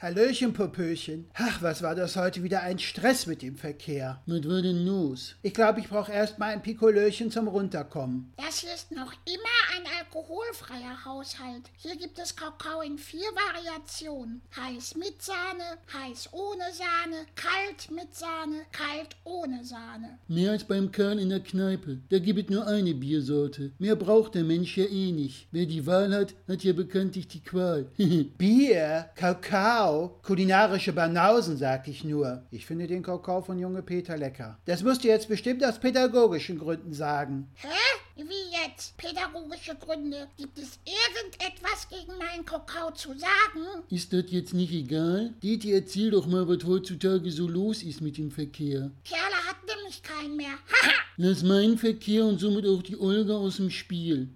Hallöchen, Popöchen. Ach, was war das heute wieder ein Stress mit dem Verkehr. War denn los? Ich glaube, ich brauche erst mal ein Pikolöchen zum Runterkommen. Das hier ist noch immer ein alkoholfreier Haushalt. Hier gibt es Kakao in vier Variationen. Heiß mit Sahne, heiß ohne Sahne, kalt mit Sahne, kalt ohne Sahne. Mehr als beim Kerl in der Kneipe. Da gibt es nur eine Biersorte. Mehr braucht der Mensch ja eh nicht. Wer die Wahl hat, hat ja bekanntlich die Qual. Bier, Kakao, kulinarische Banausen, sag ich nur. Ich finde den Kakao von Junge Peter lecker. Das musst du jetzt bestimmt aus pädagogischen Gründen sagen. Hä? Wie jetzt? Pädagogische Gründe. Gibt es irgendetwas gegen meinen Kakao zu sagen? Ist das jetzt nicht egal? Deti, erzähl doch mal, was heutzutage so los ist mit dem Verkehr. Kerle hat nämlich keinen mehr. Haha! Lass meinen Verkehr und somit auch die Olga aus dem Spiel.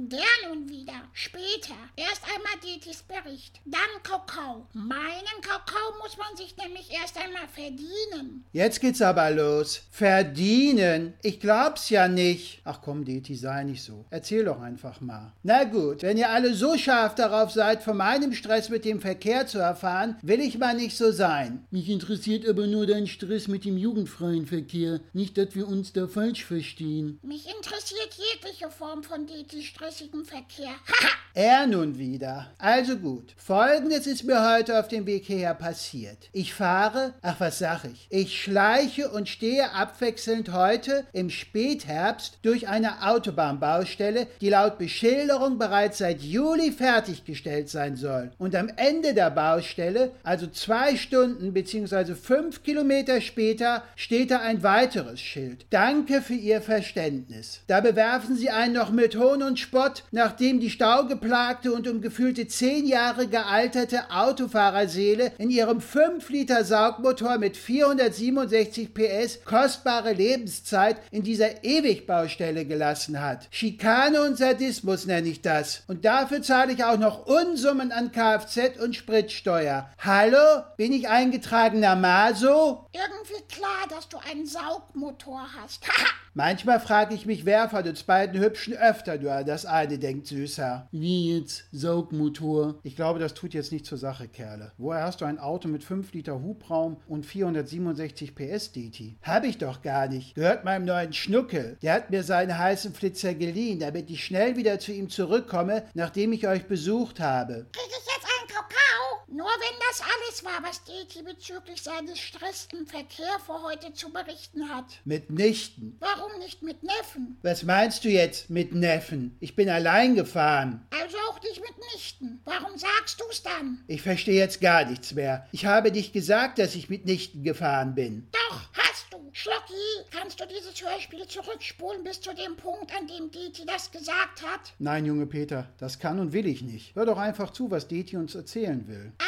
Der nun wieder. Später. Erst einmal Detis Bericht. Dann Kakao. Meinen Kakao muss man sich nämlich erst einmal verdienen. Jetzt geht's aber los. Verdienen? Ich glaub's ja nicht. Ach komm, Deti, sei nicht so. Erzähl doch einfach mal. Na gut, wenn ihr alle so scharf darauf seid, von meinem Stress mit dem Verkehr zu erfahren, will ich mal nicht so sein. Mich interessiert aber nur dein Stress mit dem jugendfreien Verkehr. Nicht, dass wir uns da falsch verstehen. Mich interessiert jegliche Form von Detis stressigem Verkehr. Er nun wieder. Also gut. Folgendes ist mir heute auf dem Weg hierher passiert. Ich fahre, ach was sag ich, ich schleiche und stehe abwechselnd heute im Spätherbst durch eine Autobahnbaustelle, die laut Beschilderung bereits seit Juli fertiggestellt sein soll. Und am Ende der Baustelle, also zwei Stunden bzw. fünf Kilometer später, steht da ein weiteres Schild. Danke für Ihr Verständnis. Da bewerfen Sie einen noch mit Hohn und Spott, nachdem die staugeplagte und um gefühlte zehn Jahre gealterte Autofahrerseele in ihrem 5 Liter Saugmotor mit 467 PS kostbare Lebenszeit in dieser Ewigbaustelle gelassen hat. Schikane und Sadismus nenne ich das. Und dafür zahle ich auch noch Unsummen an Kfz und Spritsteuer. Hallo? Bin ich eingetragener Maso? Irgendwie klar, dass du einen Saugmotor hast. Manchmal frage ich mich, wer von uns beiden Hübschen öfter nur das eine denkt, Süßer. Wie jetzt? Saugmotor. Ich glaube, das tut jetzt nicht zur Sache, Kerle. Woher hast du ein Auto mit 5 Liter Hubraum und 467 PS, Deti? Hab ich doch gar nicht. Gehört meinem neuen Schnuckel. Der hat mir seinen heißen Flitzer geliehen, damit ich schnell wieder zu ihm zurückkomme, nachdem ich euch besucht habe. Krieg ich jetzt? Nur wenn das alles war, was Deti bezüglich seines Stress im Verkehr vor heute zu berichten hat. Mitnichten. Warum nicht mit Neffen? Was meinst du jetzt mit Neffen? Ich bin allein gefahren. Also auch nicht mit Nichten. Warum sagst du's dann? Ich verstehe jetzt gar nichts mehr. Ich habe nicht gesagt, dass ich mitnichten gefahren bin. Doch, Schlocki, kannst du dieses Hörspiel zurückspulen bis zu dem Punkt, an dem Deti das gesagt hat? Nein, Junge Peter, das kann und will ich nicht. Hör doch einfach zu, was Deti uns erzählen will. Hat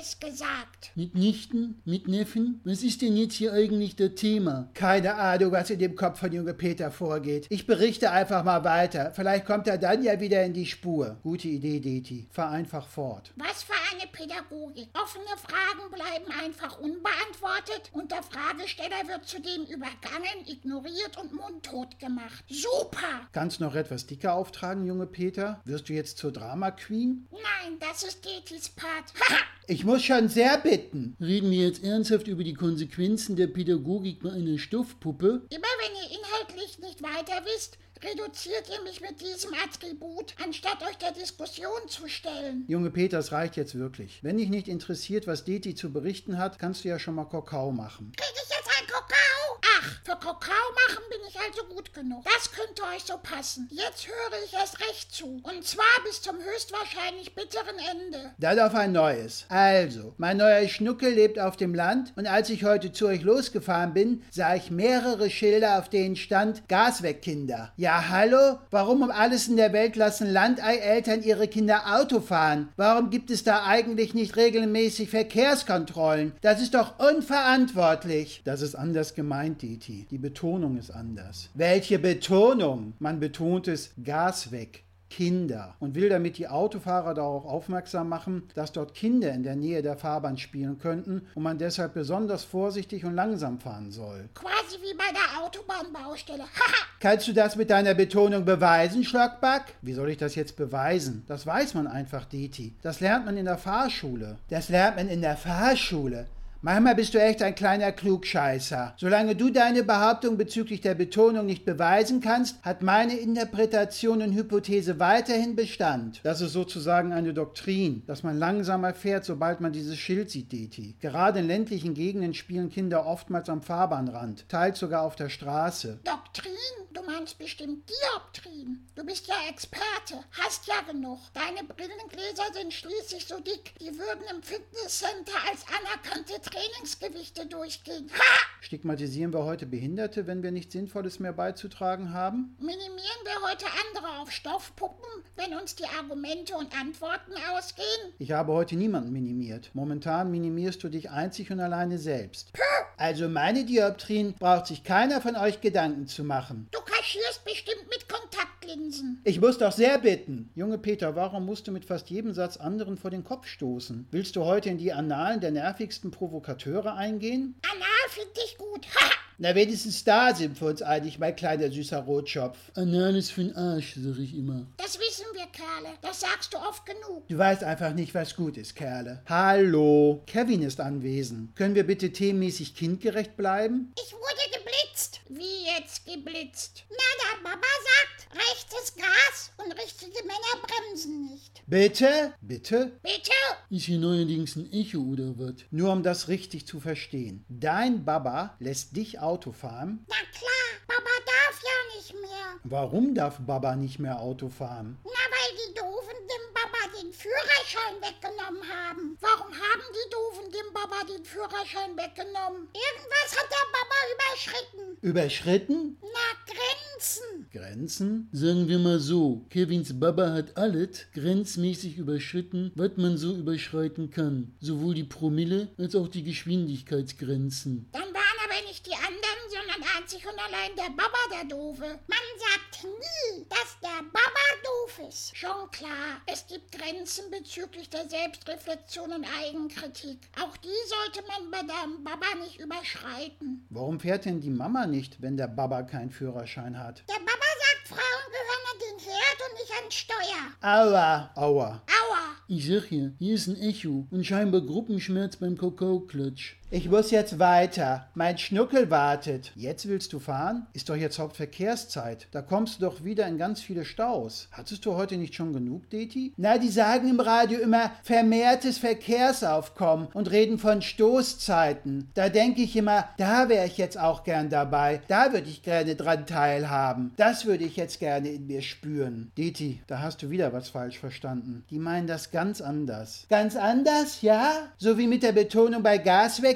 es gesagt. Mit Nichten? Mit Neffen? Was ist denn jetzt hier eigentlich das Thema? Keine Ahnung, was in dem Kopf von Junge Peter vorgeht. Ich berichte einfach mal weiter. Vielleicht kommt er dann ja wieder in die Spur. Gute Idee, Deti. Fahr einfach fort. Was für eine Pädagogik. Offene Fragen bleiben einfach unbeantwortet und der Fragesteller wird zudem übergangen, ignoriert und mundtot gemacht. Super! Kannst noch etwas dicker auftragen, Junge Peter? Wirst du jetzt zur Drama Queen? Nein, das ist Detis Part. Haha! Ich muss schon sehr bitten. Reden wir jetzt ernsthaft über die Konsequenzen der Pädagogik bei einer Stoffpuppe? Immer wenn ihr inhaltlich nicht weiter wisst, reduziert ihr mich mit diesem Attribut, anstatt euch der Diskussion zu stellen. Junge Peter, es reicht jetzt wirklich. Wenn dich nicht interessiert, was Deti zu berichten hat, kannst du ja schon mal Kakao machen. Krieg ich jetzt einen Kakao? Ach, für Kakao machen bin ich also gut genug. Das könnte euch so passen. Jetzt höre ich erst recht zu. Und zwar bis zum höchstwahrscheinlich bitteren Ende. Dann auf ein neues. Also, mein neuer Schnuckel lebt auf dem Land und als ich heute zu euch losgefahren bin, sah ich mehrere Schilder, auf denen stand Gas weg, Kinder. Ja, hallo? Warum um alles in der Welt lassen Landei-Eltern ihre Kinder Auto fahren? Warum gibt es da eigentlich nicht regelmäßig Verkehrskontrollen? Das ist doch unverantwortlich. Das ist anders gemeint, Deti. Die Betonung ist anders. Welche Betonung? Man betont es Gas weg. Kinder und will damit die Autofahrer darauf aufmerksam machen, dass dort Kinder in der Nähe der Fahrbahn spielen könnten und man deshalb besonders vorsichtig und langsam fahren soll. Quasi wie bei der Autobahnbaustelle. Haha. Kannst du das mit deiner Betonung beweisen, Schlockback? Wie soll ich das jetzt beweisen? Das weiß man einfach, Deti. Das lernt man in der Fahrschule. Das lernt man in der Fahrschule. Manchmal bist du echt ein kleiner Klugscheißer. Solange du deine Behauptung bezüglich der Betonung nicht beweisen kannst, hat meine Interpretation und Hypothese weiterhin Bestand. Das ist sozusagen eine Doktrin, dass man langsamer fährt, sobald man dieses Schild sieht, Deti. Gerade in ländlichen Gegenden spielen Kinder oftmals am Fahrbahnrand, teils sogar auf der Straße. Doktrin? Du meinst bestimmt Dioptrin. Du bist ja Experte, hast ja genug. Deine Brillengläser sind schließlich so dick, die würden im Fitnesscenter als anerkannte Trainingsgewichte durchgehen. Ha! Stigmatisieren wir heute Behinderte, wenn wir nichts Sinnvolles mehr beizutragen haben? Minimieren wir heute andere auf Stoffpuppen, wenn uns die Argumente und Antworten ausgehen? Ich habe heute niemanden minimiert. Momentan minimierst du dich einzig und alleine selbst. Also meine Dioptrien braucht sich keiner von euch Gedanken zu machen. Du kaschierst bestimmt mit Kontaktlinsen. Ich muss doch sehr bitten. Junge Peter, warum musst du mit fast jedem Satz anderen vor den Kopf stoßen? Willst du heute in die Annalen der nervigsten Provokateure eingehen? Anal find ich gut. Ha! Na, wenigstens da sind wir uns einig, mein kleiner süßer Rotschopf. Anal ist für'n Arsch, sag ich immer. Das wissen wir, Kerle. Das sagst du oft genug. Du weißt einfach nicht, was gut ist, Kerle. Hallo, Kevin ist anwesend. Können wir bitte themenmäßig kindgerecht bleiben? Ich wurde geblitzt. Wie jetzt geblitzt? Na, der Baba sagt, rechtes Gas und richtige Männer bremsen nicht. Bitte? Bitte? Bitte? Ist hier neuerdings ein Echo oder was? Nur um das richtig zu verstehen. Dein Baba lässt dich Auto fahren. Na klar, Baba darf ja nicht mehr. Warum darf Baba nicht mehr Auto fahren? Na, weil die Doofen dem Baba den Führerschein weggenommen haben. Warum haben die Doofen dem Baba den Führerschein weggenommen? Irgendwas hat der Baba überschritten. Überschritten? Na, Grenzen. Grenzen? Sagen wir mal so, Kevins Baba hat alles grenzmäßig überschritten, was man so überschreiten kann. Sowohl die Promille als auch die Geschwindigkeitsgrenzen. Dann waren nicht die anderen, sondern einzig und allein der Baba der Doofe. Man sagt nie, dass der Baba doof ist. Schon klar, es gibt Grenzen bezüglich der Selbstreflexion und Eigenkritik. Auch die sollte man bei deinem Baba nicht überschreiten. Warum fährt denn die Mama nicht, wenn der Baba keinen Führerschein hat? Der Baba sagt, Frauen gehören an den Herd und nicht an Steuer. Aua, aua. Aua. Ich sag ja, hier ist ein Echo und scheinbar Gruppenschmerz beim Kakaoklatsch. Ich muss jetzt weiter. Mein Schnuckel wartet. Jetzt willst du fahren? Ist doch jetzt Hauptverkehrszeit. Da kommst du doch wieder in ganz viele Staus. Hattest du heute nicht schon genug, Deti? Na, die sagen im Radio immer vermehrtes Verkehrsaufkommen und reden von Stoßzeiten. Da denke ich immer, da wäre ich jetzt auch gern dabei. Da würde ich gerne dran teilhaben. Das würde ich jetzt gerne in mir spüren. Deti, da hast du wieder was falsch verstanden. Die meinen das ganz anders. Ganz anders, ja? So wie mit der Betonung bei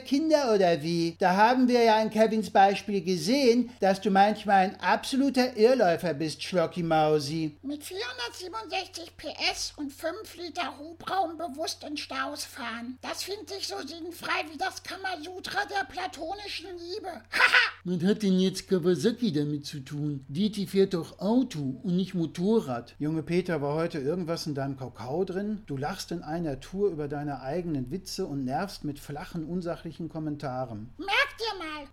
Gaswerkkinder oder wie? Da haben wir ja an Kevins Beispiel gesehen, dass du manchmal ein absoluter Irrläufer bist, Schlocki Mausi. Mit 467 PS und 5 Liter Hubraum bewusst in Staus fahren. Das finde ich so sinnfrei wie das Kamasutra der platonischen Liebe. Haha! Was hat denn jetzt Kawasaki damit zu tun? Diti fährt doch Auto und nicht Motorrad. Junge Peter, war heute irgendwas in deinem Kakao drin? Du lachst in einer Tour über deine eigenen Witze und nervst mit flachen, unsachlichen Kommentaren. Merkt ihr mal,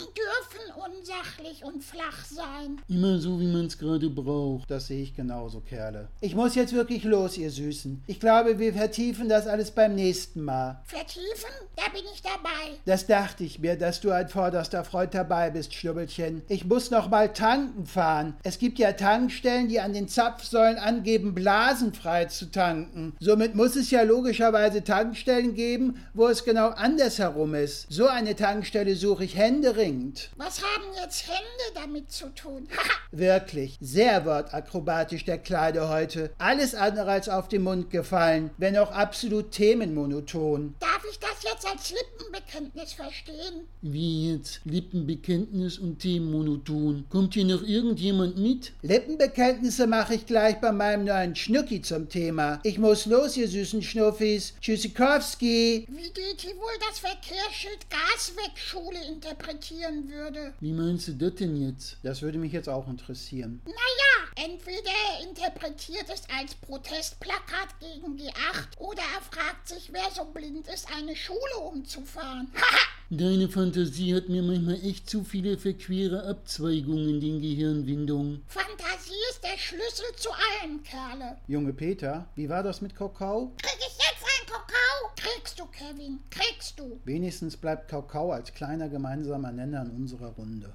Stoffpuppen dürfen unsachlich und flach sein. Immer so, wie man's gerade braucht. Das sehe ich genauso, Kerle. Ich muss jetzt wirklich los, ihr Süßen. Ich glaube, wir vertiefen das alles beim nächsten Mal. Vertiefen? Da bin ich dabei. Das dachte ich mir, dass du ein vorderster Freund dabei bist, Schnubbelchen. Ich muss noch mal tanken fahren. Es gibt ja Tankstellen, die an den Zapfsäulen angeben, blasenfrei zu tanken. Somit muss es ja logischerweise Tankstellen geben, wo es genau andersherum ist. So eine Tankstelle suche ich händeringend. Was haben jetzt Hände damit zu tun? Wirklich, sehr wortakrobatisch der Kleide heute. Alles andere als auf den Mund gefallen, wenn auch absolut themenmonoton. Darf ich das jetzt als Lippenbekenntnis verstehen? Wie jetzt? Lippenbekenntnis und Themenmonoton. Kommt hier noch irgendjemand mit? Lippenbekenntnisse mache ich gleich bei meinem neuen Schnucki zum Thema. Ich muss los, ihr süßen Schnuffis. Tschüssikowski. Wie Deti wohl das Verkehrsschild Gaswegschule interpretieren würde? Wie meinst du das denn jetzt? Das würde mich jetzt auch interessieren. Naja, entweder er interpretiert es als Protestplakat gegen die Acht oder er fragt sich, wer so blind ist, eine Schule umzufahren. Haha! Deine Fantasie hat mir manchmal echt zu viele verquere Abzweigungen in den Gehirnwindungen. Fantasie ist der Schlüssel zu allem, Kerle. Junge Peter, wie war das mit Kakao? Krieg ich jetzt einen Kakao? Kriegst du, Kevin, kriegst du. Wenigstens bleibt Kakao als kleiner gemeinsamer Nenner in unserer Runde.